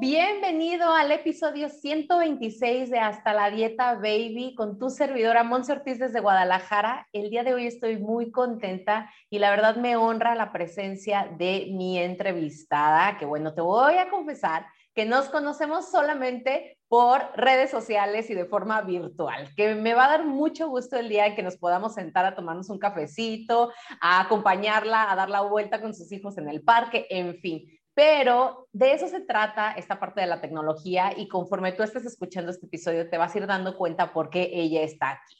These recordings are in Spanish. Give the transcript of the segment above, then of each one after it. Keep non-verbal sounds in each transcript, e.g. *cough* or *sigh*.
Bienvenido al episodio 126 de Hasta la Dieta Baby con tu servidora Monse Ortiz desde Guadalajara. El día de hoy estoy muy contenta y la verdad me honra la presencia de mi entrevistada, que bueno, te voy a confesar que nos conocemos solamente por redes sociales y de forma virtual, que me va a dar mucho gusto el día en que nos podamos sentar a tomarnos un cafecito, a acompañarla, a dar la vuelta con sus hijos en el parque, en fin. Pero de eso se trata esta parte de la tecnología y conforme tú estés escuchando este episodio te vas a ir dando cuenta por qué ella está aquí.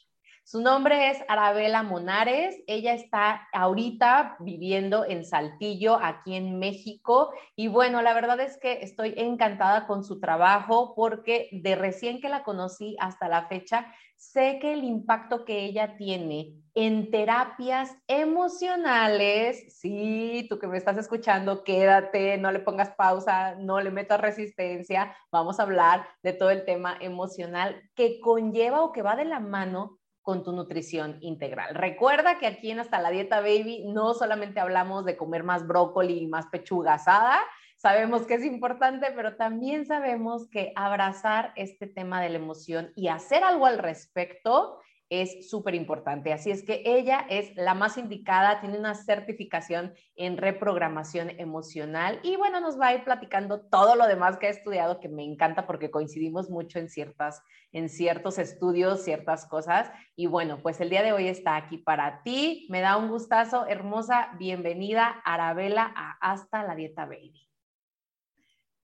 Su nombre es Arabela Monares. Ella está ahorita viviendo en Saltillo, aquí en México. Y bueno, la verdad es que estoy encantada con su trabajo porque de recién que la conocí hasta la fecha, sé que el impacto que ella tiene en terapias emocionales, sí, tú que me estás escuchando, quédate, no le pongas pausa, no le metas resistencia, vamos a hablar de todo el tema emocional que conlleva o que va de la mano con tu nutrición integral. Recuerda que aquí en Hasta la Dieta Baby no solamente hablamos de comer más brócoli y más pechuga asada, sabemos que es importante, pero también sabemos que abrazar este tema de la emoción y hacer algo al respecto es súper importante. Así es que ella es la más indicada, tiene una certificación en reprogramación emocional y bueno, nos va a ir platicando todo lo demás que ha estudiado, que me encanta porque coincidimos mucho en, ciertas, en ciertos estudios, ciertas cosas. Y bueno, pues el día de hoy está aquí para ti. Me da un gustazo, hermosa, bienvenida, Arabela, a Hasta la Dieta Baby.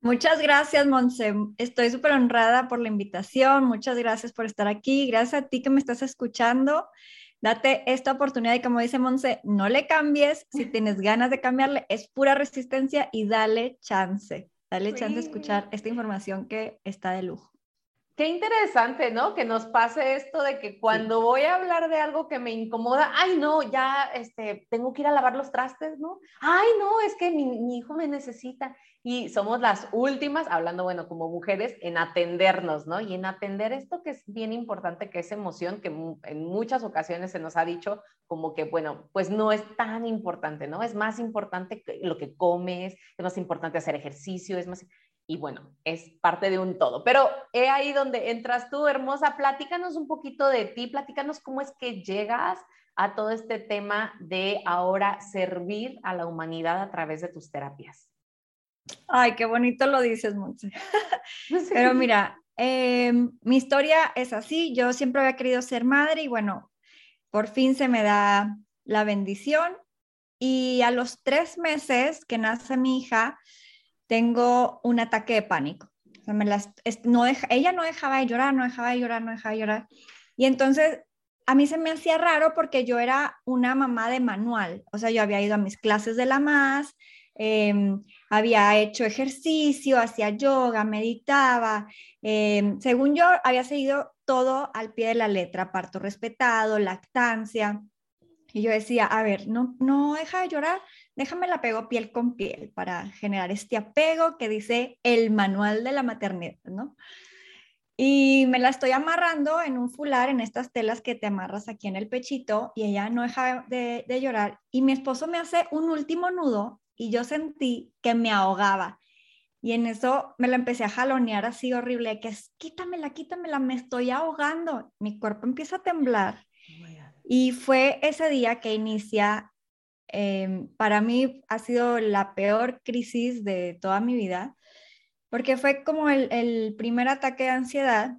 Muchas gracias, Monse. Estoy súper honrada por la invitación. Muchas gracias por estar aquí. Gracias a ti que me estás escuchando. Date esta oportunidad y como dice Monse, no le cambies. Si *laughs* tienes ganas de cambiarle, es pura resistencia y dale chance. Dale chance de escuchar esta información que está de lujo. Qué interesante, ¿no? Que nos pase esto de que cuando voy a hablar de algo que me incomoda, ay, no, ya este, tengo que ir a lavar los trastes, ¿no? Ay, no, es que mi, mi, hijo me necesita. Y somos las últimas, hablando, bueno, como mujeres, en atendernos, ¿no? Y en atender esto que es bien importante, que es emoción, que en muchas ocasiones se nos ha dicho como que, bueno, pues no es tan importante, ¿no? Es más importante lo que comes, es más importante hacer ejercicio, es más y bueno, es parte de un todo. Pero he ahí donde entras tú, hermosa, platícanos un poquito de ti, platícanos cómo es que llegas a todo este tema de ahora servir a la humanidad a través de tus terapias. Ay, qué bonito lo dices, Monse. *laughs* Pero mira, em, mi historia es así, yo siempre había querido ser madre y bueno, por fin se me da la bendición y a los tres meses que nace mi hija, tengo un ataque de pánico. no ella no dejaba de llorar, no dejaba de llorar, no dejaba de llorar. Y entonces a mí se me hacía raro porque yo era una mamá de manual. O sea, yo había ido a mis clases de la más, em, había hecho ejercicio, hacía yoga, meditaba. Em, según yo, había seguido todo al pie de la letra, parto respetado, lactancia. Y yo decía, a ver, no, no deja de llorar, déjame la pego piel con piel para generar este apego que dice el manual de la maternidad, ¿no? Y me la estoy amarrando en un fular, en estas telas que te amarras aquí en el pechito, y ella no deja de, de llorar. Y mi esposo me hace un último nudo y yo sentí que me ahogaba. Y en eso me la empecé a jalonear así horrible, que es, quítamela, quítamela, me estoy ahogando. Mi cuerpo empieza a temblar y fue ese día que inicia, em, para mí ha sido la peor crisis de toda mi vida, porque fue como el, primer ataque de ansiedad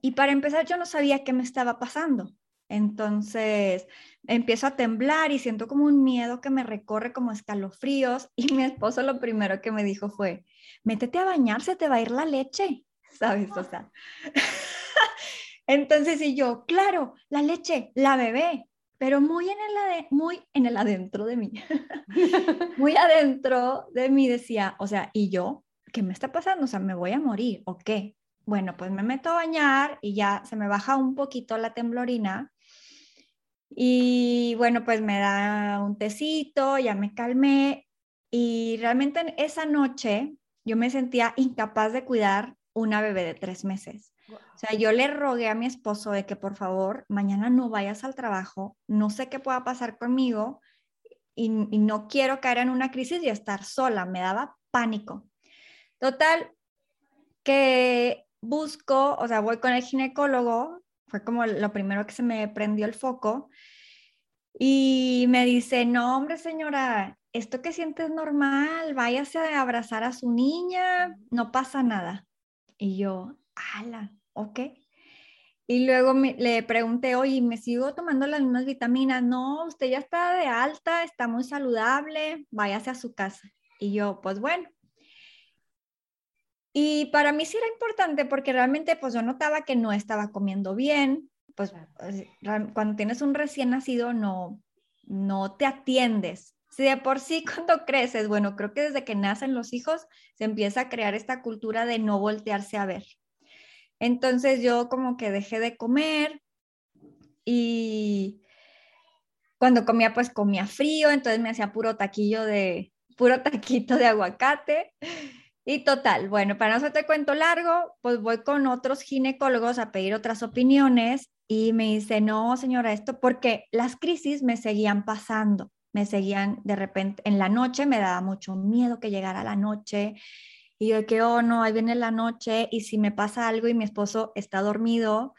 y para empezar yo no sabía qué me estaba pasando. Entonces empiezo a temblar y siento como un miedo que me recorre como escalofríos *laughs* y mi esposo lo primero que me dijo fue, métete a bañar, se te va a ir la leche, ¿sabes? O sea, *laughs* Entonces, y yo, claro, la leche, la bebé, pero muy en el, muy en el adentro de mí, *laughs* *laughs* muy adentro de mí decía, o sea, ¿y yo? ¿qué me está pasando? O sea, ¿me voy a morir o qué? Bueno, pues me meto a bañar y ya se me baja un poquito la temblorina. Y bueno, pues me da un tecito, ya me calmé. Y realmente esa noche yo me sentía incapaz de cuidar una bebé de tres meses. O sea, yo le rogué a mi esposo de que por favor mañana no vayas al trabajo, no sé qué pueda pasar conmigo y, no quiero caer en una crisis y estar sola, me daba pánico. Total, que busco, o sea, voy con el ginecólogo, fue como lo primero que se me prendió el foco, y me dice, no, hombre, señora, esto que sientes es normal, váyase a abrazar a su niña, no pasa nada. Y yo, ala, ok. Y luego le pregunté, oye, ¿me sigo tomando las mismas vitaminas? No, usted ya está de alta, está muy saludable, váyase a su casa. Y yo, pues bueno. Y para mí sí era importante porque realmente pues yo notaba que no estaba comiendo bien, pues cuando tienes un recién nacido no, no te atiendes. Si de por sí *laughs* cuando creces, bueno, creo que desde que nacen los hijos se empieza a crear esta cultura de no voltearse a ver. Entonces yo como que dejé de comer y cuando comía pues comía frío, entonces me hacía puro taquillo de, puro taquito de aguacate. Y total, bueno, para no hacerte cuento largo, pues voy con otros ginecólogos a pedir otras opiniones y me dice, no, señora, esto porque las crisis me seguían pasando, me seguían de repente, en la noche me daba mucho miedo que llegara la noche y yo que, oh, no, ahí viene la noche y si me pasa algo y mi esposo está dormido,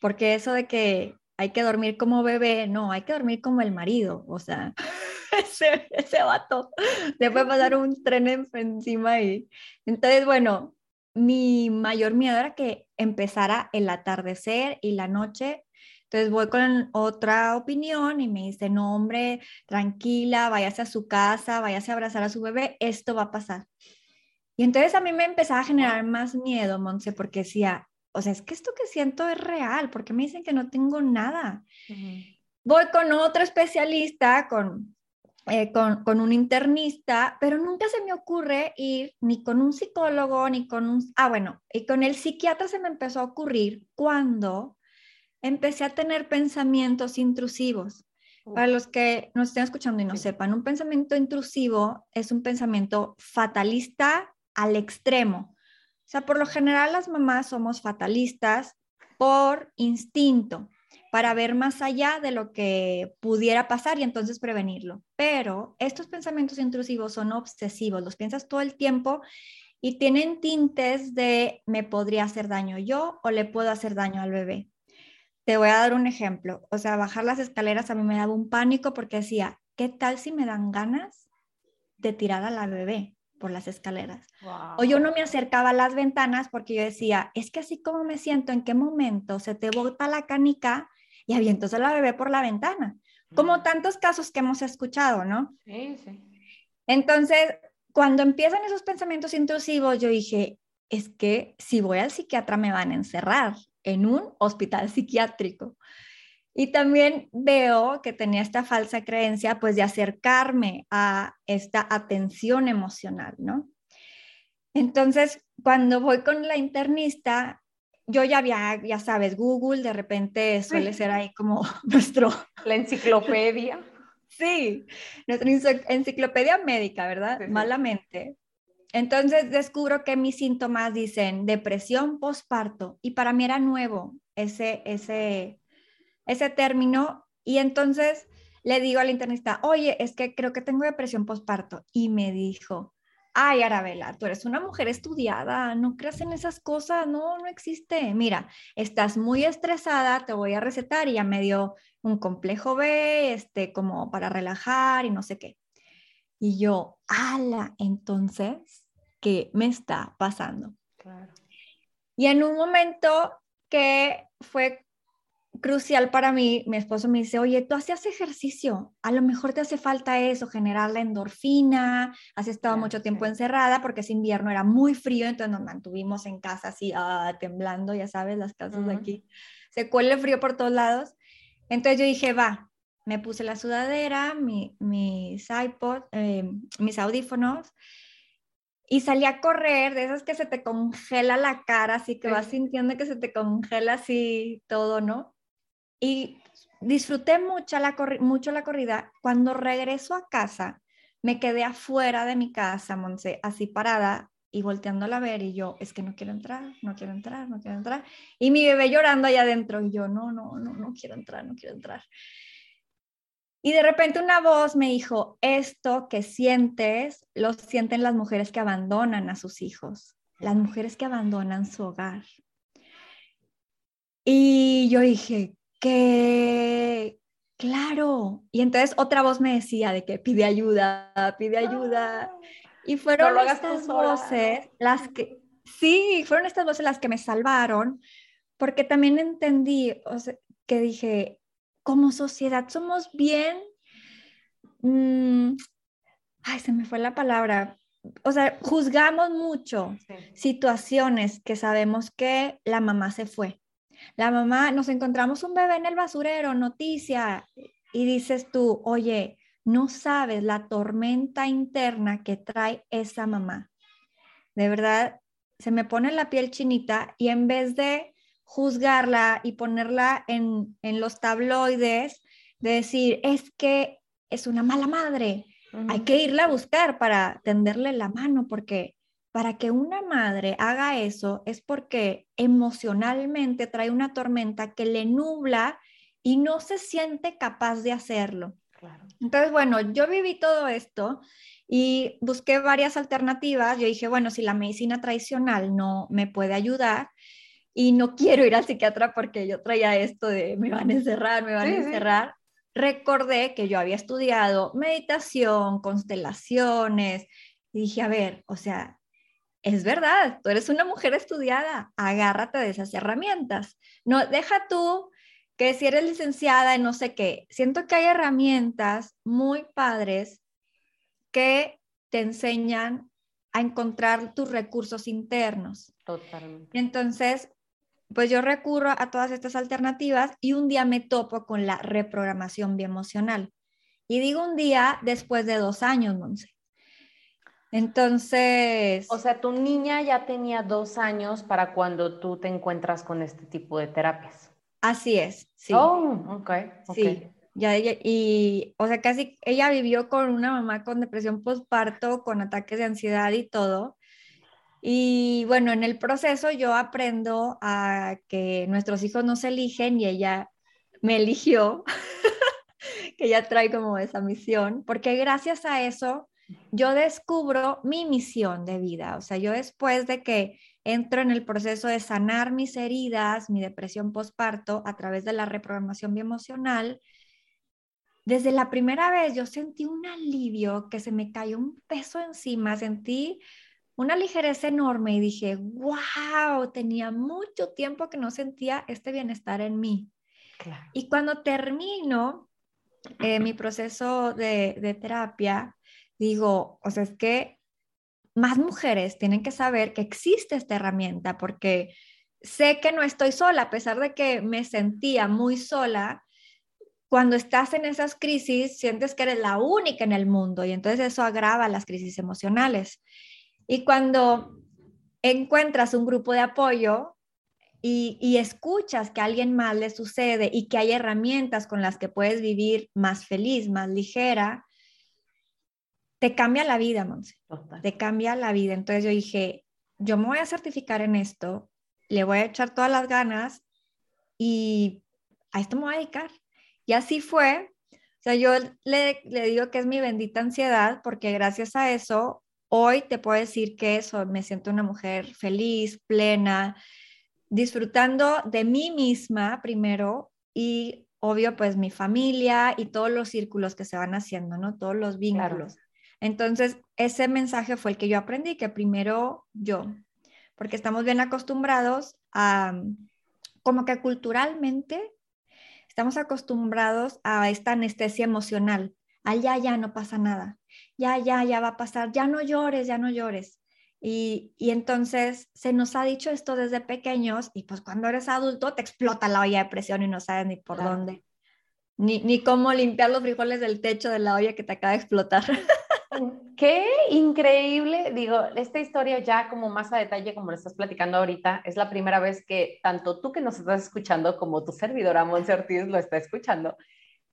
porque eso de que hay que dormir como bebé, no, hay que dormir como el marido, o sea, *laughs* ese, ese vato, le puede pasar un tren encima y entonces, bueno, mi mayor miedo era que empezara el atardecer y la noche. Entonces voy con otra opinión y me dice, no, hombre, tranquila, váyase a su casa, váyase a abrazar a su bebé, esto va a pasar. Y entonces a mí me empezaba a generar más miedo, Monse, porque decía, o sea, es que esto que siento es real, porque me dicen que no tengo nada. Voy con otro especialista, con, eh, con, con, un internista, pero nunca se me ocurre ir ni con un psicólogo, ni con un... Ah, bueno, y con el psiquiatra se me empezó a ocurrir cuando empecé a tener pensamientos intrusivos. Para los que nos estén escuchando y no sepan, un pensamiento intrusivo es un pensamiento fatalista al extremo. O sea, por lo general las mamás somos fatalistas por instinto, para ver más allá de lo que pudiera pasar y entonces prevenirlo. Pero estos pensamientos intrusivos son obsesivos, los piensas todo el tiempo y tienen tintes de me podría hacer daño yo o le puedo hacer daño al bebé. Te voy a dar un ejemplo. O sea, bajar las escaleras a mí me daba un pánico porque decía, ¿qué tal si me dan ganas de tirar a la bebé? Por las escaleras. O yo no me acercaba a las ventanas porque yo decía, es que así como me siento, ¿en qué momento se te bota la canica y avientas a la bebé por la ventana? Como tantos casos que hemos escuchado, ¿no? Sí, sí. Entonces, cuando empiezan esos pensamientos intrusivos, yo dije, es que si voy al psiquiatra me van a encerrar en un hospital psiquiátrico. Y también veo que tenía esta falsa creencia, pues, de acercarme a esta atención emocional, ¿no? Entonces, cuando voy con la internista, yo ya había, ya sabes, Google de repente suele ser ahí como *laughs* nuestro... La enciclopedia. sí, nuestra enciclopedia médica, ¿verdad? Malamente. Entonces descubro que mis síntomas dicen depresión postparto y para mí era nuevo ese, ese, ese término y entonces le digo al internista, oye, es que creo que tengo depresión postparto. Y me dijo, ay, Arabela, tú eres una mujer estudiada, no creas en esas cosas, no, no existe. Mira, estás muy estresada, te voy a recetar y ya me dio un complejo B, este, como para relajar y no sé qué. Y yo, ala, entonces, ¿qué me está pasando? Claro. Y en un momento que fue crucial para mí, mi esposo me dice, oye, tú hacías ejercicio, a lo mejor te hace falta eso, generar la endorfina, has estado mucho tiempo encerrada porque ese invierno era muy frío, entonces nos mantuvimos en casa así, ah, temblando, ya sabes, las casas de aquí, se cuele frío por todos lados. Entonces yo dije, va, me puse la sudadera, mi, mis iPod, eh, mis audífonos, y salí a correr, de esas que se te congela la cara, así que vas sintiendo que se te congela así todo, ¿no? Y disfruté mucho la, mucho la corrida. Cuando regreso a casa, me quedé afuera de mi casa, Monse, así parada y volteándola a ver y yo, es que no quiero entrar, no quiero entrar, no quiero entrar. Y mi bebé llorando allá adentro y yo, no, no, no, no quiero entrar, no quiero entrar. Y de repente una voz me dijo, esto que sientes, lo sienten las mujeres que abandonan a sus hijos, las mujeres que abandonan su hogar. Y yo dije, ¿qué? Claro. Y entonces otra voz me decía de que pide ayuda, pide ayuda. Ah. Y fueron estas voces las que, sí, fueron estas voces las que me salvaron, porque también entendí que dije, como sociedad somos bien, mm, ay, se me fue la palabra, o sea, juzgamos mucho situaciones que sabemos que la mamá se fue. La mamá, nos encontramos un bebé en el basurero, noticia, y dices tú, oye, no sabes la tormenta interna que trae esa mamá. De verdad, se me pone la piel chinita y en vez de juzgarla y ponerla en, los tabloides, de decir, es que es una mala madre, hay que irla a buscar para tenderle la mano, porque para que una madre haga eso es porque emocionalmente trae una tormenta que le nubla y no se siente capaz de hacerlo. Entonces, bueno, yo viví todo esto y busqué varias alternativas. Yo dije, bueno, si la medicina tradicional no me puede ayudar, y no *laughs* quiero ir al psiquiatra porque yo traía esto de me van a encerrar, me van a encerrar. Recordé que yo había estudiado meditación, constelaciones, y dije, a ver, o sea, es verdad, tú eres una mujer estudiada, agárrate de esas herramientas. No, deja tú que si eres licenciada en no sé qué, siento que hay herramientas muy padres que te enseñan a encontrar tus recursos internos. Totalmente. Entonces, pues yo recurro a todas estas alternativas y un día me topo con la reprogramación bioemocional. Y digo un día después de dos años, Monse. Entonces... O sea, tu niña ya tenía dos años para cuando tú te encuentras con este tipo de terapias. Así es, sí. Oh, ok. Sí, ya ella, y, o sea, casi ella vivió con una mamá con depresión postparto, con ataques de ansiedad y todo. Y bueno, en el proceso yo aprendo a que nuestros hijos no se eligen y ella me eligió, *laughs* que ella trae como esa misión, porque gracias a eso yo descubro mi misión de vida. O sea, yo después de que entro en el proceso de sanar mis heridas, mi depresión postparto a través de la reprogramación bioemocional, desde la primera vez yo sentí un alivio, que se me cayó un peso encima, sentí una ligereza enorme y dije, wow, tenía mucho tiempo que no sentía este bienestar en mí. Y cuando termino eh, mi proceso de, de terapia, digo, o sea, es que más mujeres tienen que saber que existe esta herramienta porque sé que no estoy sola, a pesar de que me sentía muy sola. Cuando estás en esas crisis, sientes que eres la única en el mundo y entonces eso agrava las crisis emocionales. Y cuando encuentras un grupo de apoyo y, y, escuchas que a alguien más le sucede y que hay herramientas con las que puedes vivir más feliz, más ligera, te cambia la vida, Monse. Te cambia la vida. Entonces yo dije, yo me voy a certificar en esto, le voy a echar todas las ganas y a esto me voy a dedicar. Y así fue. O sea, yo le, le digo que es mi bendita ansiedad porque gracias a eso Hoy te puedo decir que eso, me siento una mujer feliz, plena, disfrutando de mí misma primero y obvio pues mi familia y todos los círculos que se van haciendo, ¿no? Todos los vínculos. Entonces, ese mensaje fue el que yo aprendí, que primero yo, porque estamos bien acostumbrados a, como que culturalmente, estamos acostumbrados a esta anestesia emocional. Allá ya no pasa nada ya, ya, ya va a pasar, ya no llores, ya no llores. Y, entonces se nos ha dicho esto desde pequeños y pues cuando eres adulto te explota la olla de presión y no sabes ni por dónde, ni, ni cómo limpiar los frijoles del techo de la olla que te acaba de explotar. *laughs* *laughs* Qué increíble, digo, esta historia ya como más a detalle, como lo estás platicando ahorita, es la primera vez que tanto tú que nos estás escuchando como tu servidora Monse lo está escuchando,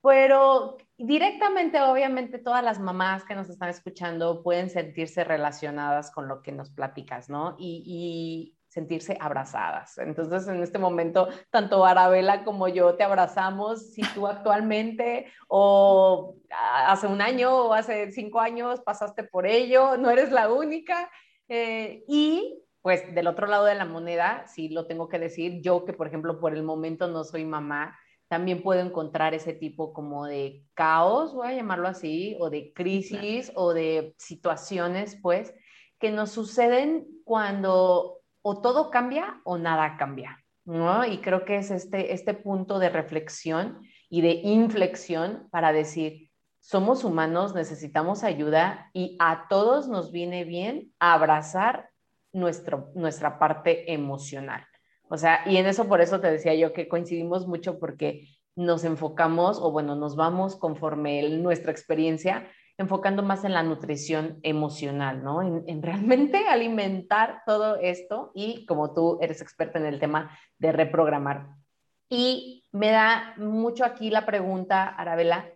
pero directamente, obviamente, todas las mamás que nos están escuchando pueden sentirse relacionadas con lo que nos platicas, ¿no? Y, sentirse abrazadas. Entonces, en este momento, tanto Arabela como yo te abrazamos, si tú actualmente o hace un año o hace cinco años pasaste por ello, no eres la única. Eh, y pues del otro lado de la moneda, sí lo tengo que decir, yo que por ejemplo por el momento no soy mamá, también puedo encontrar ese tipo como de caos, voy a llamarlo así, o de crisis o de situaciones, pues, que nos suceden cuando o todo cambia o nada cambia, ¿no? Y creo que es este, este punto de reflexión y de inflexión para decir, somos humanos, necesitamos ayuda y a todos nos viene bien abrazar nuestro, nuestra parte emocional. O sea, y en eso por eso te decía yo que coincidimos mucho porque nos enfocamos o bueno, nos vamos conforme nuestra experiencia enfocando más en la nutrición emocional, ¿no? En, realmente *laughs* alimentar todo esto y como tú eres experta en el tema de reprogramar. Y me da mucho aquí la pregunta, Arabela,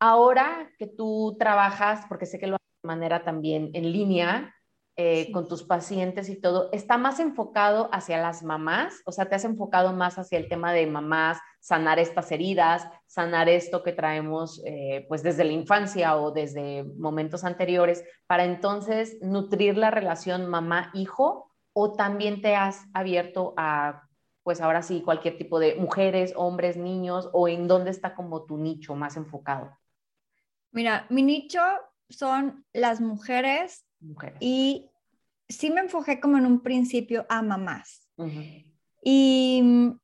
ahora que tú trabajas, porque sé que lo haces de manera también en línea, eh, con tus pacientes y todo, está más enfocado hacia las mamás, o sea, te has enfocado más hacia el tema de mamás, sanar estas heridas, sanar esto que traemos eh, pues desde la infancia o desde momentos anteriores, para entonces nutrir la relación mamá-hijo o también te has abierto a pues ahora sí, cualquier tipo de mujeres, hombres, niños, o en dónde está como tu nicho más enfocado? Mira, mi nicho son las mujeres y sí me enfoqué como en un principio a mamás. Y mm,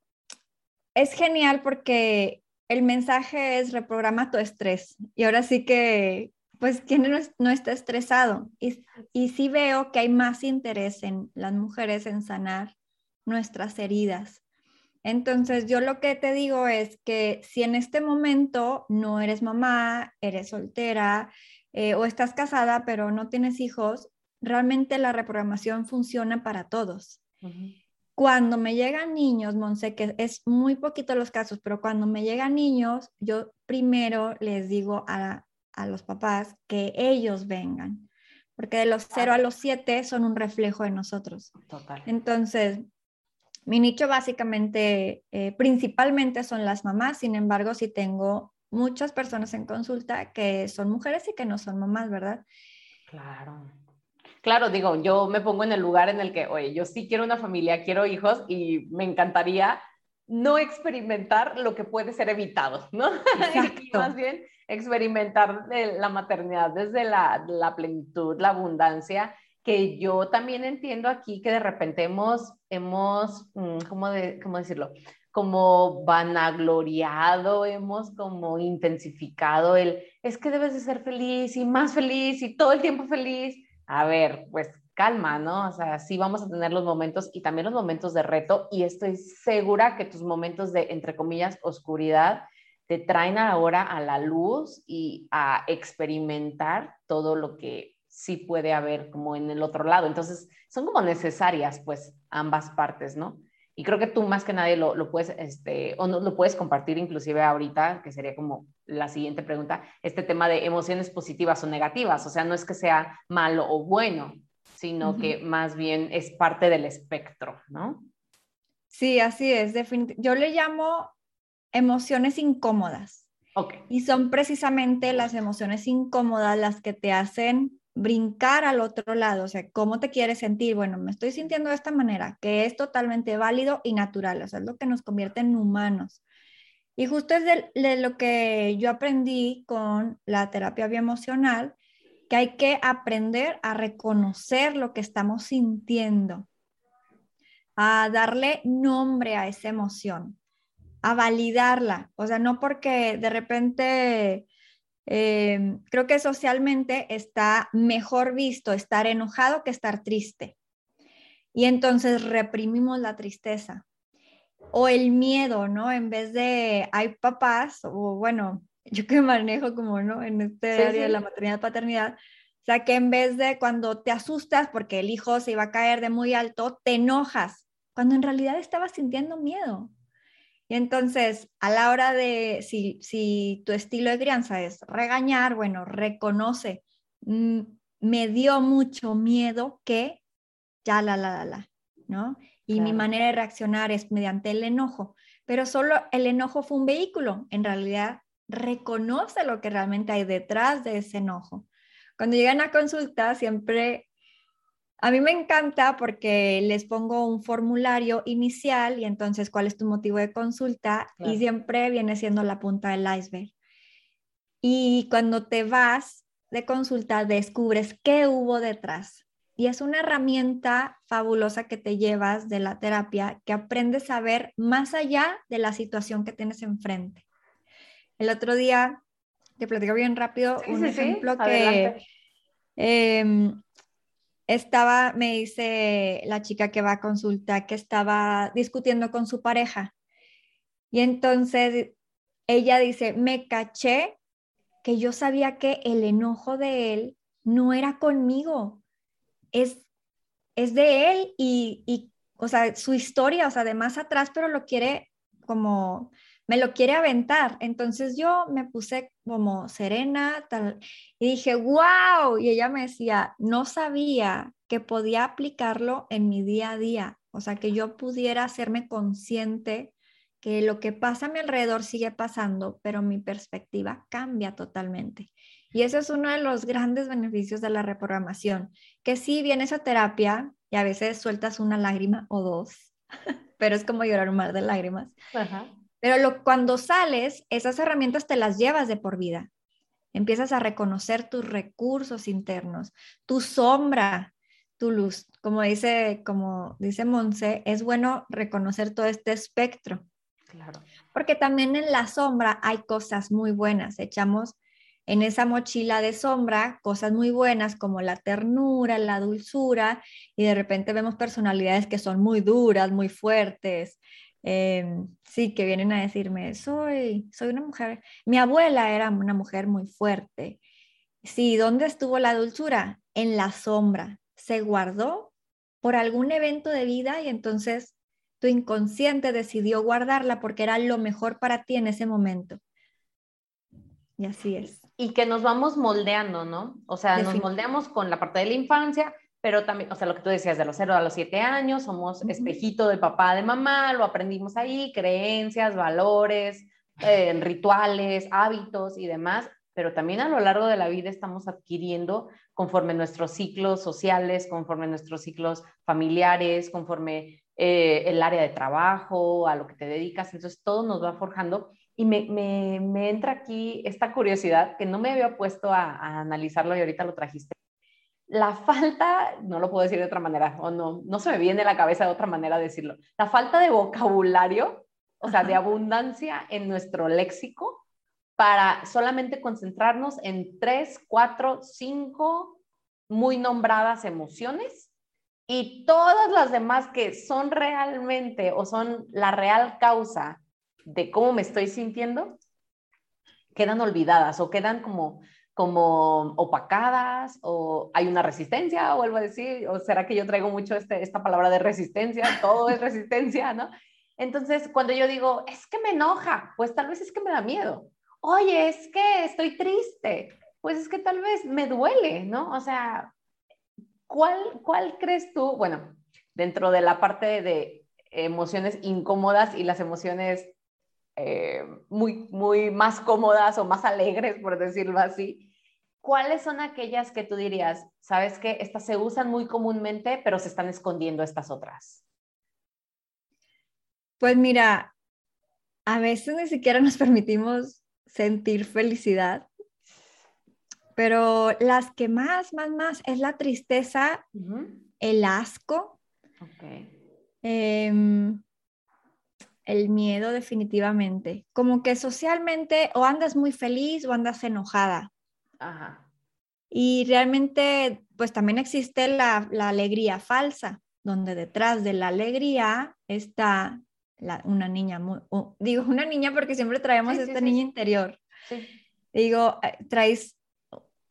es genial porque el mensaje es reprograma tu estrés. Y ahora sí que, pues, ¿quién no, está estresado? Y, y sí veo que hay más interés en las mujeres en sanar nuestras heridas. Entonces, yo lo que te digo es que si en este momento no eres mamá, eres soltera, eh, o estás casada pero no tienes hijos, realmente la reprogramación funciona para todos. Cuando me llegan niños, Monse, que es muy poquito los casos, pero cuando me llegan niños, yo primero les digo a, los papás que ellos vengan, porque de los 0 a los 7 son un reflejo de nosotros. Total. Entonces, mi nicho básicamente, eh, principalmente son las mamás, sin embargo, si tengo muchas personas en consulta que son mujeres y que no son mamás, ¿verdad? Claro. Claro, digo, yo me pongo en el lugar en el que, oye, yo sí quiero una familia, quiero hijos y me encantaría no experimentar lo que puede ser evitado, ¿no? *laughs* y más bien experimentar la maternidad desde la, la, plenitud, la abundancia, que yo también entiendo aquí que de repente hemos, hemos mm, ¿cómo, de, ¿cómo decirlo? Como vanagloriado, hemos como intensificado el, es que debes de ser feliz y más feliz y todo el tiempo feliz. A ver, pues calma, ¿no? O sea, sí vamos a tener los momentos y también los momentos de reto y estoy segura que tus momentos de, entre comillas, oscuridad te traen ahora a la luz y a experimentar todo lo que sí puede haber como en el otro lado. Entonces, son como necesarias, pues, ambas partes, ¿no? Y creo que tú más que nadie lo, lo puedes, este, o no, lo puedes compartir inclusive ahorita, que sería como la siguiente pregunta, este tema de emociones positivas o negativas. O sea, no es que sea malo o bueno, sino que más bien es parte del espectro, ¿no? Sí, así es. Yo le llamo emociones incómodas. Okay. Y son precisamente las emociones incómodas las que te hacen brincar al otro lado, o sea, ¿cómo te quieres sentir? Bueno, me estoy sintiendo de esta manera, que es totalmente válido y natural, o sea, es lo que nos convierte en humanos. Y justo es de, lo que yo aprendí con la terapia bioemocional, que hay que aprender a reconocer lo que estamos sintiendo, a darle nombre a esa emoción, a validarla, o sea, no porque de repente Em, creo que socialmente está mejor visto estar enojado que estar triste. Y entonces reprimimos la tristeza o el miedo, ¿no? En vez de, hay papás, o bueno, *laughs* yo que manejo como, ¿no? En este área de la maternidad, paternidad, O sea, que en vez de cuando te asustas porque el hijo se iba a caer de muy alto, te enojas, cuando en realidad estabas sintiendo miedo. Y entonces, a la hora de, si, si tu estilo de crianza es regañar, bueno, reconoce, mm, me dio mucho miedo que, ya, la, la, la, la, ¿no? Y mi manera de reaccionar es mediante el enojo, pero solo el enojo fue un vehículo, en realidad reconoce lo que realmente hay detrás de ese enojo. Cuando llegan a consulta, siempre, a mí me encanta porque les pongo un formulario inicial y entonces cuál es tu motivo de consulta y siempre viene siendo la punta del iceberg. Y cuando te vas de consulta, descubres qué hubo detrás. Y es una herramienta fabulosa que te llevas de la terapia, que aprendes a ver más allá de la situación que tienes enfrente. El otro día, te platico bien rápido, un ejemplo que estaba, me dice la chica que va a consulta, que estaba discutiendo con su pareja. Y entonces ella dice, me caché que yo sabía que el enojo de él no era conmigo, es, es de él y, y, o sea, su historia, o sea, de más atrás, pero lo quiere como me lo quiere aventar. Entonces yo me puse como serena tal, y dije, wow, y ella me decía, no sabía que podía aplicarlo en mi día a día, o sea, que yo pudiera hacerme consciente que lo que pasa a mi alrededor sigue pasando, pero mi perspectiva cambia totalmente. Y ese es uno de los grandes beneficios de la reprogramación, que si vienes a terapia y a veces sueltas una lágrima o dos, *laughs* pero es como llorar un mar de lágrimas. Ajá. Pero cuando sales, esas herramientas te las llevas de por vida. Empiezas a reconocer tus recursos internos, tu sombra, tu luz. Como dice, como dice Monse, es bueno reconocer todo este espectro. Claro. Porque también en la sombra hay cosas muy buenas. Echamos en esa mochila de sombra cosas muy buenas como la ternura, la dulzura, y de repente vemos personalidades que son muy duras, muy fuertes, Em, sí, que vienen a decirme, soy, soy una mujer, mi abuela era una mujer muy fuerte. Sí, ¿dónde estuvo la dulzura? En la sombra. Se guardó por algún evento de vida y entonces tu inconsciente decidió guardarla porque era lo mejor para ti en ese momento. Y así es. Y que nos vamos moldeando, ¿no? O sea, nos moldeamos con la parte de la infancia, pero también, o sea, lo que tú decías, de los 0 a los 7 años, somos espejito de papá, de mamá, lo aprendimos ahí, creencias, valores, eh, rituales, hábitos y demás, pero también a lo largo de la vida estamos adquiriendo conforme nuestros ciclos sociales, conforme nuestros ciclos familiares, conforme eh, el área de trabajo, a lo que te dedicas, entonces todo nos va forjando. Y me, me, me entra aquí esta curiosidad que no me había puesto a, a analizarlo y ahorita lo trajiste la falta, no lo puedo decir de otra manera, o no, no se me viene a la cabeza de otra manera decirlo, la falta de vocabulario, o sea, de abundancia en nuestro léxico para solamente concentrarnos en tres, cuatro, cinco muy nombradas emociones y todas las demás que son realmente o son la real causa de cómo me estoy sintiendo, quedan olvidadas o quedan como como opacadas o hay una resistencia, vuelvo a decir, o será que yo traigo mucho este, esta palabra de resistencia, todo es resistencia, ¿no? Entonces, cuando yo digo, es que me enoja, pues tal vez es que me da miedo. Oye, es que estoy triste, pues es que tal vez me duele, ¿no? O sea, ¿cuál, cuál crees tú? Bueno, dentro de la parte de emociones incómodas y las emociones eh, muy, muy más cómodas o más alegres, por decirlo así, ¿cuáles son aquellas que tú dirías, sabes que estas se usan muy comúnmente, pero se están escondiendo estas otras? Pues mira, a veces ni siquiera nos *laughs* permitimos sentir felicidad, pero las que más, más, más es la tristeza, el asco, em, el miedo definitivamente. Como que socialmente o andas muy feliz o andas enojada. Ajá. Y realmente, pues también existe la, alegría falsa, donde detrás de la alegría está una niña, muy, digo una niña porque siempre traemos esta niña interior. Digo, eh, traes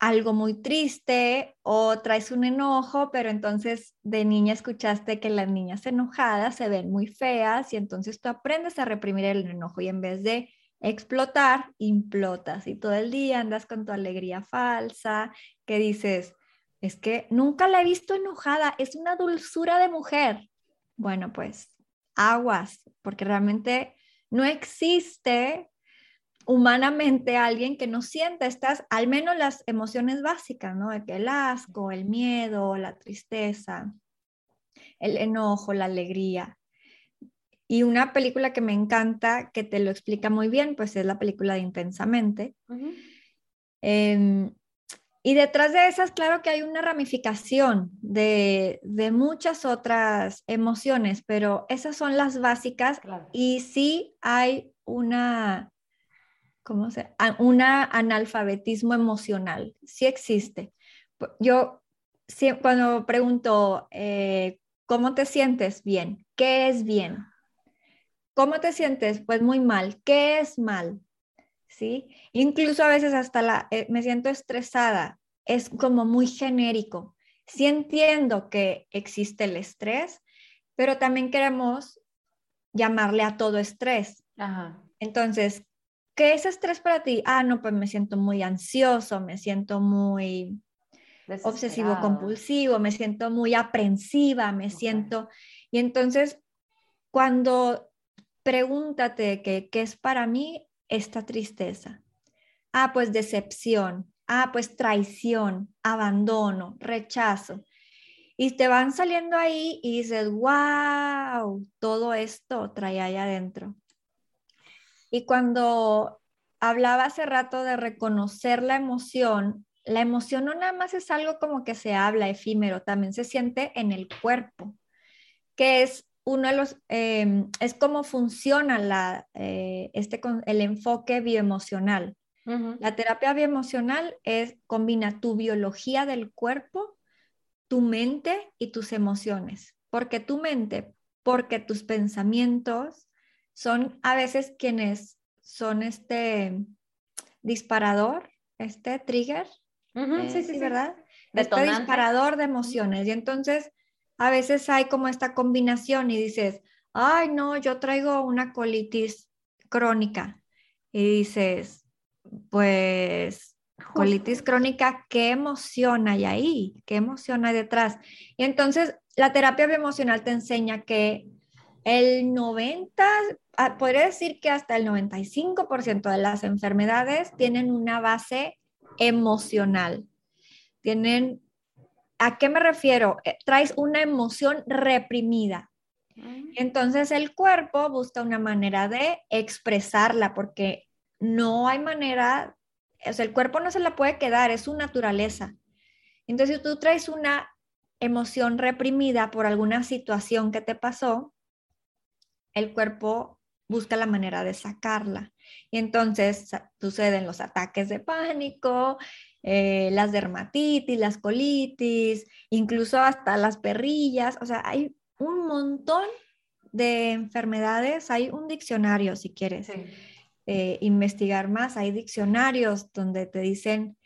algo muy triste o traes un enojo, pero entonces de niña escuchaste que las niñas enojadas se ven muy feas y entonces tú aprendes a reprimir el enojo y en vez de explotar, implotas y todo el día andas con tu alegría falsa, que dices, es que nunca la he visto enojada, es una dulzura de mujer. Bueno, pues aguas, porque realmente no existe humanamente alguien que no sienta estas, al menos las emociones básicas, ¿no? El asco, el miedo, la tristeza, el enojo, la alegría. Y una película que me encanta, que te lo explica muy bien, pues es la película de Intensamente. Em, y detrás de esas, claro que hay una ramificación de, muchas otras emociones, pero esas son las básicas y sí hay una ¿cómo se? Un analfabetismo emocional, sí existe. Yo cuando pregunto, eh, ¿cómo te sientes? Bien. ¿Qué es bien? ¿Cómo te sientes? Pues muy mal. ¿Qué es mal? ¿Sí? Incluso a veces hasta la, eh, me siento estresada. Es como muy genérico. Sí entiendo que existe el estrés, pero también queremos llamarle a todo estrés. Entonces, ¿Qué es estrés para ti? Ah, no, pues me siento muy ansioso, me siento muy obsesivo compulsivo, me siento muy aprensiva, me siento... Y entonces, cuando pregúntate qué es para mí esta tristeza. Ah, pues decepción. Ah, pues traición, abandono, rechazo. Y te van saliendo ahí y dices, wow, todo esto trae ahí adentro. Y cuando hablaba hace rato de reconocer la emoción, la emoción no nada más es algo como que se habla efímero, también se siente en el cuerpo, que es uno de los, em, es cómo funciona la, eh, este, el enfoque bioemocional. La terapia bioemocional es combina tu biología del cuerpo, tu mente y tus emociones. porque tu mente? Porque tus pensamientos, son a veces quienes son este disparador, este trigger. sí, sí, sí, ¿verdad? Este disparador de emociones. Y entonces a veces hay como esta combinación y dices, ay, no, yo traigo una colitis crónica. Y dices, pues, colitis crónica, ¿qué emoción hay ahí? ¿Qué emoción hay detrás? Y entonces la terapia emocional te enseña que el 90, ah, podría decir que hasta el 95% de las enfermedades tienen una base emocional. Tienen, ¿a qué me refiero? Eh, traes una emoción reprimida. Mm. Entonces el cuerpo busca una manera de expresarla porque no hay manera, o sea, el cuerpo no se la puede quedar, es su naturaleza. Entonces, si tú traes una emoción reprimida por alguna situación que te pasó, el cuerpo busca la manera de sacarla. Y entonces suceden los ataques de pánico, eh, las dermatitis, las colitis, incluso hasta las perrillas. O sea, hay un montón de enfermedades. Hay un diccionario, si quieres eh, investigar más, hay diccionarios donde te dicen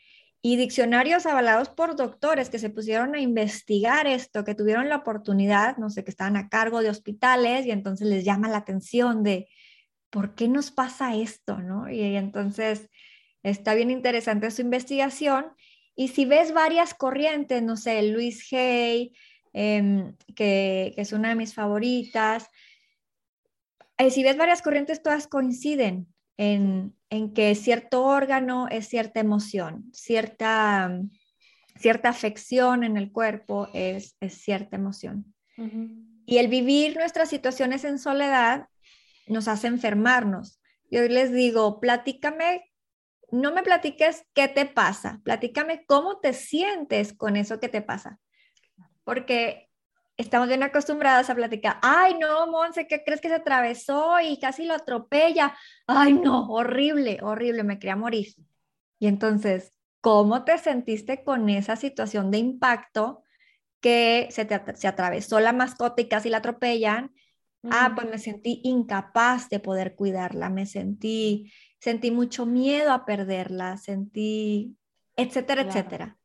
y diccionarios avalados por doctores que se pusieron a investigar esto, que tuvieron la oportunidad, no sé, que estaban a cargo de hospitales y entonces les llama la atención de por qué nos pasa esto, ¿no? Y, entonces está bien interesante su investigación. Y si ves varias corrientes, no sé, Luis Hay, em, que, es una de mis favoritas, eh, si ves varias corrientes, todas coinciden en, en que cierto órgano es cierta emoción, cierta, cierta afección en el cuerpo es, es cierta emoción. Y el vivir nuestras situaciones en soledad nos hace enfermarnos. Yo les digo, platícame, no me platiques qué te pasa, platícame cómo te sientes con eso que te pasa. Porque estamos bien acostumbradas a platicar, ay no, Monse, ¿qué crees que se atravesó y casi lo atropella? Ay no, horrible, horrible, me quería morir. Y entonces, ¿cómo te sentiste con esa situación de impacto que se, te, se atravesó la mascota y casi la atropellan? Ah, pues me sentí incapaz de poder cuidarla, me sentí, sentí mucho miedo a perderla, sentí etcétera, etcétera.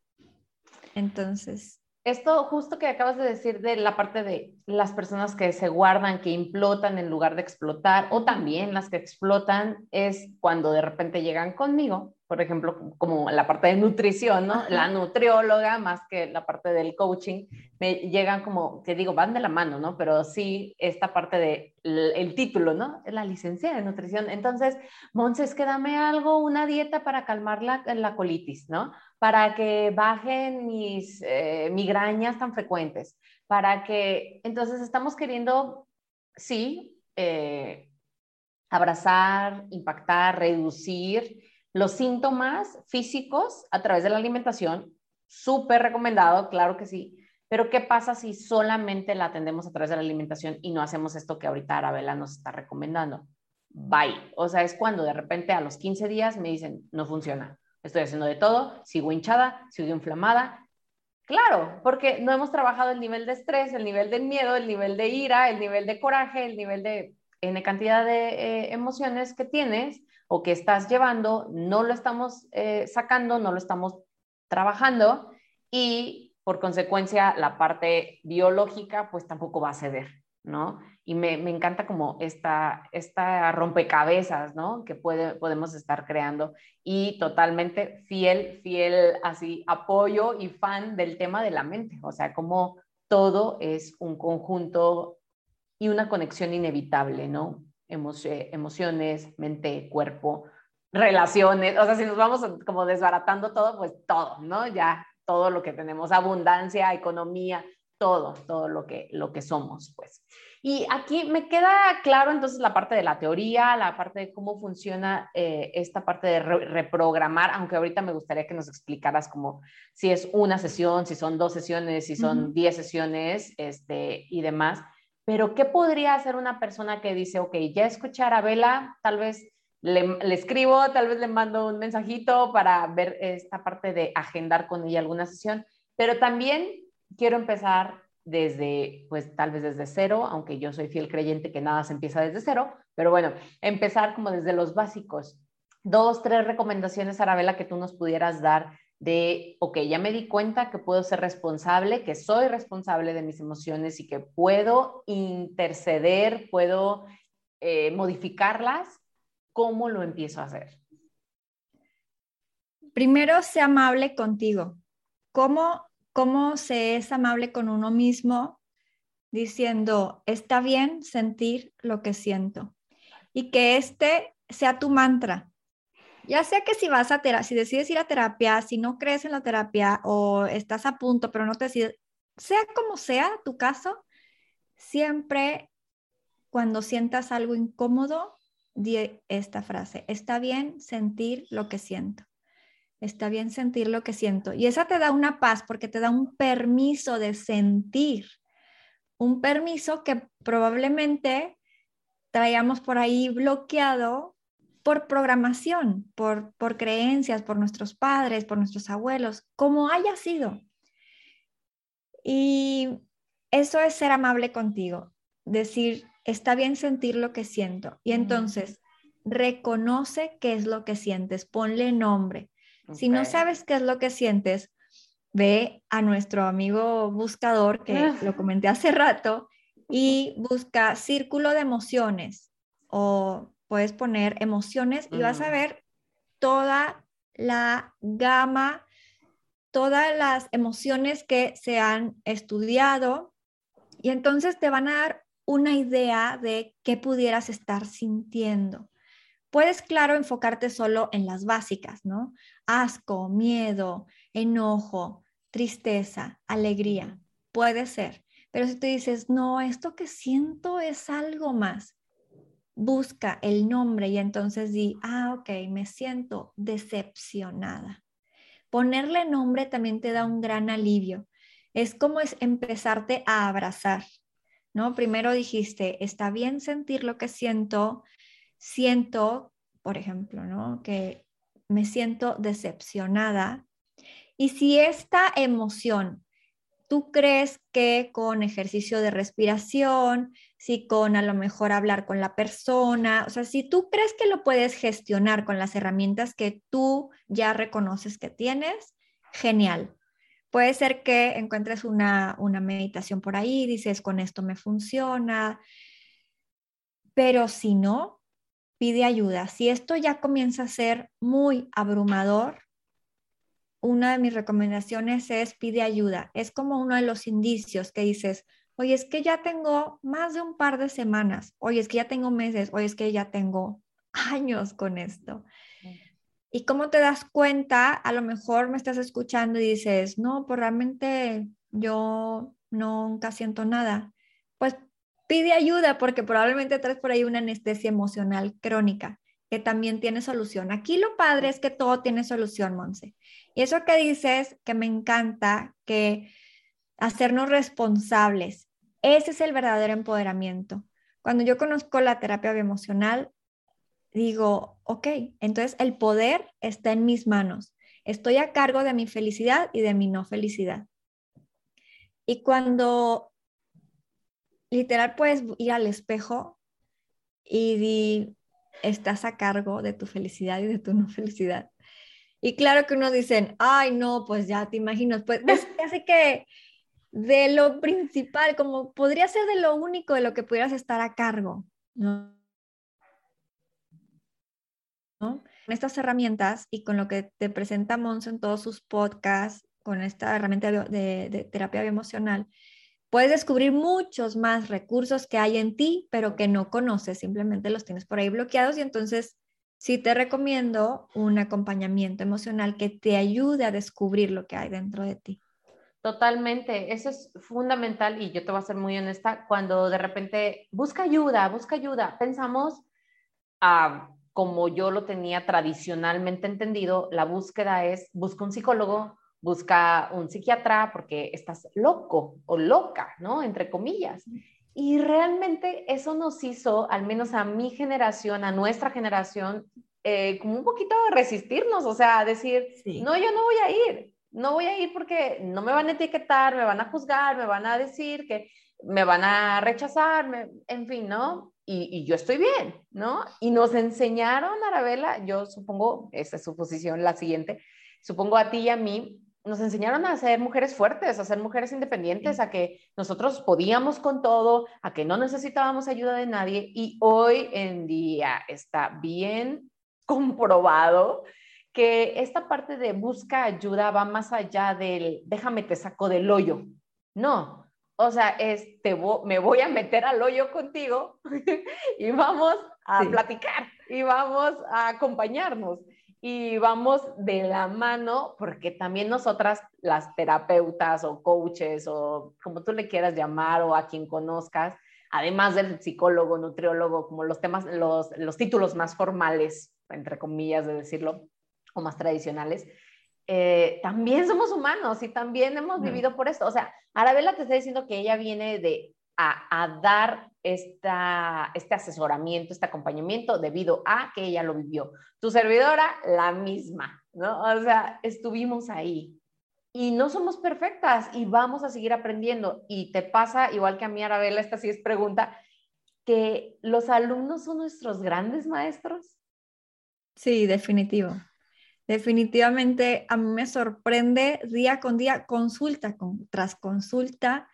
Entonces, esto justo que acabas de decir de la parte de las personas que se guardan, que implotan en lugar de explotar, o también las que explotan, es cuando de repente llegan conmigo, por ejemplo, como la parte de nutrición, ¿no? La nutrióloga, más que la parte del coaching, me llegan como, te digo, van de la mano, ¿no? Pero sí, esta parte de el, título, ¿no? La licenciada de nutrición. Entonces, Monses, que dame algo, una dieta para calmar la, la colitis, ¿no? Para que bajen mis eh, migrañas tan frecuentes, para que, entonces estamos queriendo, sí, eh, abrazar, impactar, reducir los síntomas físicos a través de la alimentación, súper recomendado, claro que sí, pero ¿qué pasa si solamente la atendemos a través de la alimentación y no hacemos esto que ahorita Arabella nos está recomendando? Bye. O sea, es cuando de repente a los 15 días me dicen, no funciona estoy haciendo de todo, sigo hinchada, sigo inflamada. Claro, porque no hemos trabajado el nivel de estrés, el nivel del miedo, el nivel de ira, el nivel de coraje, el nivel de N cantidad de eh, emociones que tienes o que estás llevando, no lo estamos eh, sacando, no lo estamos trabajando y por consecuencia la parte biológica pues tampoco va a ceder, ¿no? y me, me, encanta como esta, esta rompecabezas, ¿no? Que puede, podemos estar creando y totalmente fiel, fiel, así, apoyo y fan del tema de la mente, o sea, como todo es un conjunto y una conexión inevitable, ¿no? emociones, mente, cuerpo, relaciones, o sea, si nos vamos como desbaratando todo, pues todo, ¿no? Ya todo lo que tenemos, abundancia, economía, todo, todo lo que, lo que somos, pues. Y aquí me queda claro entonces la parte de la teoría, la parte de cómo funciona eh, esta parte de reprogramar, aunque ahorita me gustaría que nos explicaras como si es una sesión, si son dos sesiones, si son diez sesiones este, y demás. Pero, ¿qué podría hacer una persona que dice, ok, ya escuchar a Vela, tal vez le, le, escribo, tal vez le mando un mensajito para ver esta parte de agendar con ella alguna sesión, pero también quiero empezar desde, pues tal vez desde cero, aunque yo soy fiel creyente que nada se empieza desde cero, pero bueno, empezar como desde los básicos. Dos, tres recomendaciones, Arabela, que tú nos pudieras dar de, ok, ya me di cuenta que puedo ser responsable, que soy responsable de mis emociones y que puedo interceder, puedo eh, modificarlas, ¿cómo lo empiezo a hacer? Primero, sea amable contigo. ¿Cómo cómo se es amable con uno mismo diciendo, está bien sentir lo que siento y que este sea tu mantra. Ya sea que si vas a terapia, si decides ir a terapia, si no crees en la terapia o estás a punto, pero no te decides, sea como sea tu caso, siempre cuando sientas algo incómodo, di esta frase, está bien sentir lo que siento. Está bien sentir lo que siento. Y esa te da una paz porque te da un permiso de sentir. Un permiso que probablemente traíamos por ahí bloqueado por programación, por, por creencias, por nuestros padres, por nuestros abuelos, como haya sido. Y eso es ser amable contigo, decir, está bien sentir lo que siento. Y entonces, reconoce qué es lo que sientes, ponle nombre. Si no sabes qué es lo que sientes, ve a nuestro amigo buscador, que ah. lo comenté hace rato, y busca círculo de emociones o puedes poner emociones y vas a mm. ver toda la gama, todas las emociones que se han estudiado y entonces te van a dar una idea de qué pudieras estar sintiendo. Puedes, claro, enfocarte solo en las básicas, ¿no? Asco, miedo, enojo, tristeza, alegría. Puede ser. Pero si tú dices, no, esto que siento es algo más, busca el nombre y entonces di, ah, ok, me siento decepcionada. Ponerle nombre también te da un gran alivio. Es como es empezarte a abrazar, ¿no? Primero dijiste, está bien sentir lo que siento, siento, por ejemplo, ¿no? Que me siento decepcionada. Y si esta emoción tú crees que con ejercicio de respiración, si con a lo mejor hablar con la persona, o sea, si tú crees que lo puedes gestionar con las herramientas que tú ya reconoces que tienes, genial. Puede ser que encuentres una, una meditación por ahí, dices, con esto me funciona, pero si no, pide ayuda. Si esto ya comienza a ser muy abrumador, una de mis recomendaciones es pide ayuda. Es como uno de los indicios que dices, oye, es que ya tengo más de un par de semanas, oye, es que ya tengo meses, oye, es que ya tengo *laughs* años con esto. ¿Y cómo te das cuenta? A lo mejor me estás escuchando y dices, no, pues realmente yo nunca siento nada. Pide ayuda porque probablemente traes por ahí una anestesia emocional crónica que también tiene solución. Aquí lo padre es que todo tiene solución, Monse. Y eso que dices, que me encanta, que hacernos responsables, ese es el verdadero empoderamiento. Cuando yo conozco la terapia bioemocional, digo, ok, entonces el poder está en mis manos. Estoy a cargo de mi felicidad y de mi no felicidad. Y cuando literal puedes ir al espejo y estás a cargo de tu felicidad y de tu no felicidad. Y claro que unos dicen, ay, no, pues ya te imaginas, pues es *laughs* casi que de lo principal, como podría ser de lo único de lo que pudieras estar a cargo, ¿no? Con estas herramientas y con lo que te presenta Mons en todos sus podcasts, con esta herramienta de, de terapia bioemocional, puedes descubrir muchos más recursos que hay en ti, pero que no conoces, simplemente los tienes por ahí bloqueados y entonces sí te recomiendo un acompañamiento emocional que te ayude a descubrir lo que hay dentro de ti. Totalmente, eso es fundamental y yo te voy a ser muy honesta, cuando de repente busca ayuda, busca ayuda, pensamos, ah, como yo lo tenía tradicionalmente entendido, la búsqueda es busca un psicólogo, busca un psiquiatra porque estás loco o loca, ¿no? Entre comillas. Y realmente eso nos hizo, al menos a mi generación, a nuestra generación, eh, como un poquito resistirnos, o sea, decir, no, yo no voy a ir, no voy a ir porque no me van a etiquetar, me van a juzgar, me van a decir que me van a rechazar, en fin, ¿no? Y, y, yo estoy bien, ¿no? Y nos enseñaron, Arabella, yo supongo, esa es su posición, la siguiente, supongo a ti y a mí, nos enseñaron a ser mujeres fuertes, a ser mujeres independientes, a que nosotros podíamos con todo, a que no necesitábamos ayuda de nadie. Y hoy en día está bien *laughs* comprobado que esta parte de busca ayuda va más allá del déjame te saco del hoyo. No, o sea, es me voy a meter al hoyo contigo *laughs* y vamos a platicar y vamos a acompañarnos y vamos de la mano, porque también nosotras, las terapeutas o coaches o como tú le quieras llamar o a quien conozcas, además del psicólogo, nutriólogo, como los temas, los, los títulos más formales, entre comillas de decirlo, o más tradicionales, eh, también somos humanos y también hemos vivido por esto. O sea, Arabella te está diciendo que ella viene de a, dar esta, este asesoramiento, este acompañamiento debido a que ella lo vivió. Tu servidora, la misma, ¿no? O sea, estuvimos ahí. Y no somos perfectas y vamos a seguir aprendiendo. Y te pasa, igual que a mí, Arabella, esta sí es pregunta, que los alumnos son nuestros grandes maestros. Sí, definitivo. Definitivamente a mí me sorprende día con día, consulta con, tras consulta,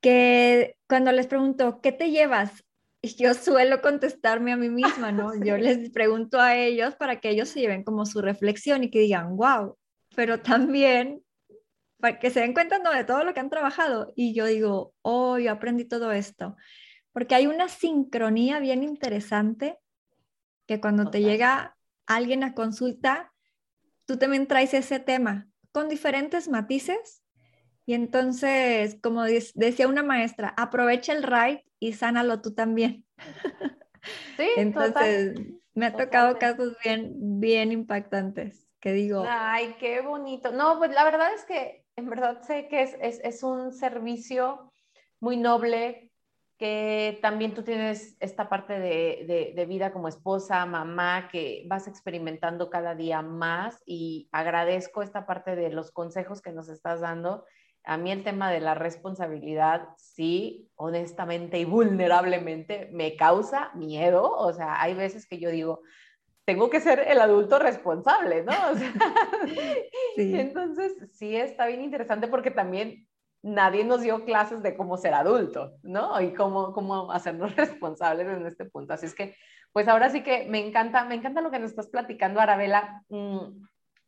que cuando les pregunto, ¿qué te llevas? Yo suelo contestarme a mí misma, ¿no? *laughs* Yo les pregunto a ellos para que ellos se lleven como su reflexión y que digan, wow, pero también para que se den cuenta de todo lo que han trabajado. Y yo digo, oh, yo aprendí todo esto. Porque hay una sincronía bien interesante que cuando te llega alguien a consulta, tú también traes ese tema con diferentes matices, y entonces, como decía una maestra, aprovecha el ride y sánalo tú también. *laughs* Sí, entonces me ha tocado casos bien, bien impactantes, que digo. Ay, qué bonito. No, pues la verdad es que en verdad sé que es, es, es un servicio muy noble, que también tú tienes esta parte de, vida como esposa, mamá, que vas experimentando cada día más y agradezco esta parte de los consejos que nos estás dando. A mí el tema de la responsabilidad, sí, honestamente y vulnerablemente, me causa miedo. O sea, hay veces que yo digo, tengo que ser el adulto responsable, ¿no? *laughs* *laughs* Entonces, sí, está bien interesante porque también nadie nos dio clases de cómo ser adulto, ¿no? Y cómo, cómo hacernos *laughs* responsables en este punto. Así es que, pues ahora sí que me encanta, me encanta lo que nos estás platicando, Arabela. Mm,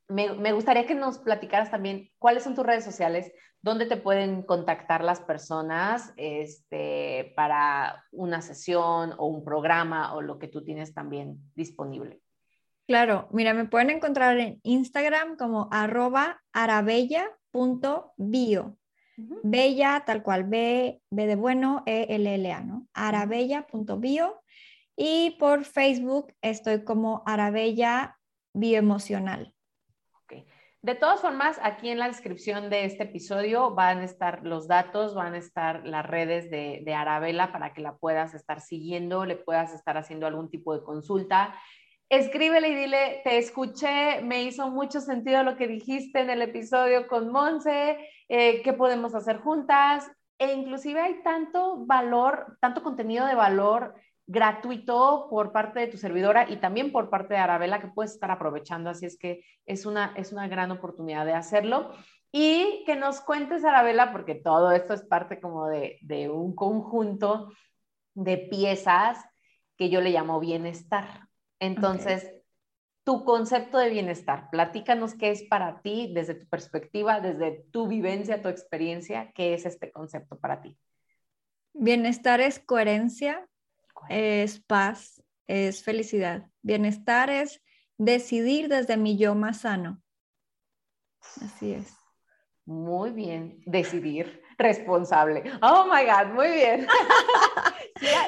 me, me, gustaría que nos platicaras también cuáles son tus redes sociales, dónde te pueden contactar las personas este, para una sesión o un programa o lo que tú tienes también disponible. Claro, mira, me pueden encontrar en Instagram como arroba arabella.bio. Bella, tal cual, B, B de bueno, E, L, L, A, ¿no? arabella.bio. Y por Facebook estoy como Arabella Bioemocional. De todas formas, aquí en la descripción de este episodio van a estar los datos, van a estar las redes de, de Arabella para que la puedas estar siguiendo, le puedas estar haciendo algún tipo de consulta escríbele y dile, te escuché, me hizo mucho sentido lo que dijiste en el episodio con Monse, eh, qué podemos hacer juntas. E inclusive hay tanto valor, tanto contenido de valor gratuito por parte de tu servidora y también por parte de Arabella que puedes estar aprovechando. Así es que es una, es una gran oportunidad de hacerlo. Y que nos cuentes, Arabella, porque todo esto es parte como de, de un conjunto de piezas que yo le llamo bienestar. Entonces, tu concepto de bienestar, platícanos qué es para ti desde tu perspectiva, desde tu vivencia, tu experiencia, qué es este concepto para ti. Bienestar es coherencia, es paz, es felicidad. Bienestar es decidir desde mi yo más sano. Así es. Muy bien, decidir responsable. Oh my God, muy bien. *laughs*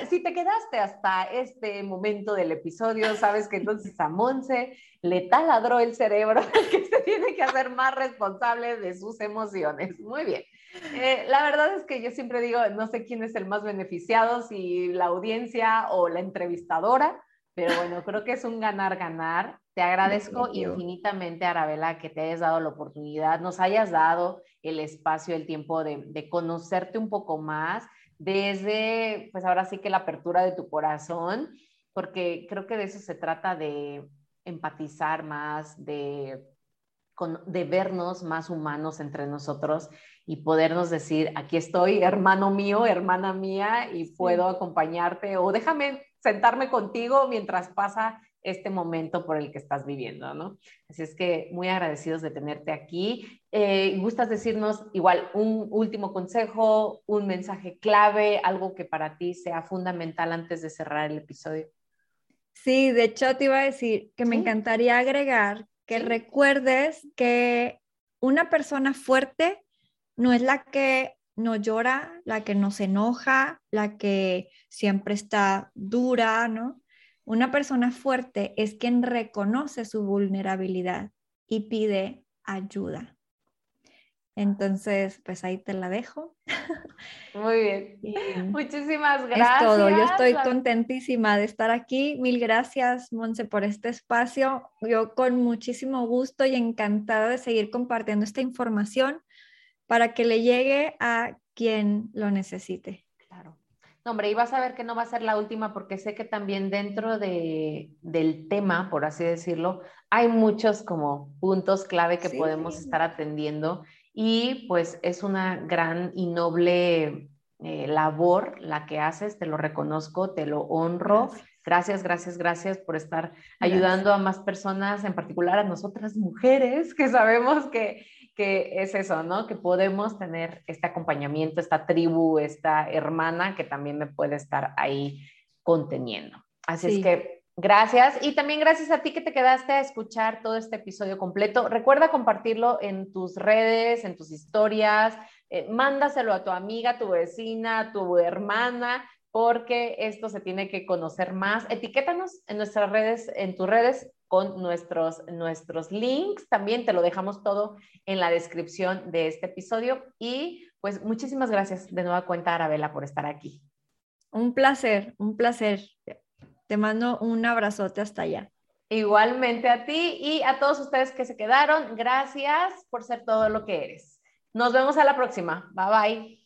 si, te quedaste hasta este momento del episodio, sabes que entonces a Monse le taladró el cerebro *laughs* que se tiene que hacer más responsable de sus emociones. Muy bien. Eh, la verdad es que yo siempre digo, no sé quién es el más beneficiado, si la audiencia o la entrevistadora, pero bueno, creo que es un ganar-ganar. Te agradezco infinitamente, Arabela, que te hayas dado la oportunidad, nos hayas dado el espacio, el tiempo de, de conocerte un poco más desde, pues ahora sí que la apertura de tu corazón, porque creo que de eso se trata de empatizar más, de, de vernos más humanos entre nosotros y podernos decir, aquí estoy, hermano mío, hermana mía, y puedo acompañarte o déjame sentarme contigo mientras pasa este momento por el que estás viviendo, ¿no? Así es que muy agradecidos de tenerte aquí. Eh, ¿Gustas decirnos igual un último consejo, un mensaje clave, algo que para ti sea fundamental antes de cerrar el episodio? Sí, de hecho te iba a decir que me encantaría agregar que recuerdes que una persona fuerte no es la que no llora, la que no se enoja, la que siempre está dura, ¿no? Una persona fuerte es quien reconoce su vulnerabilidad y pide ayuda. Entonces, pues ahí te la dejo. Muy bien. *laughs* Muchísimas gracias. Es todo. Yo estoy contentísima de estar aquí. Mil gracias, Monse, por este espacio. Yo con muchísimo gusto y encantada de seguir compartiendo esta información para que le llegue a quien lo necesite. No, hombre, y vas a ver que no va a ser la última porque sé que también dentro de, del tema, por así decirlo, hay muchos como puntos clave que podemos estar atendiendo y pues es una gran y noble eh, labor la que haces, te lo reconozco, te lo honro. Gracias, gracias, gracias por estar ayudando a más personas, en particular a nosotras mujeres, que sabemos que que es eso, ¿no? Que podemos tener este acompañamiento, esta tribu, esta hermana que también me puede estar ahí conteniendo. Así es que gracias y también gracias a ti que te quedaste a escuchar todo este episodio completo. Recuerda compartirlo en tus redes, en tus historias, eh, mándaselo a tu amiga, tu vecina, tu hermana, porque esto se tiene que conocer más. Etiquétanos en nuestras redes, en tus redes con nuestros, nuestros links. También te lo dejamos todo en la descripción de este episodio. Y pues muchísimas gracias de nueva cuenta, Arabela, por estar aquí. Un placer, un placer. Te mando un abrazote hasta allá. Igualmente a ti y a todos ustedes que se quedaron, gracias por ser todo lo que eres. Nos vemos a la próxima. Bye bye.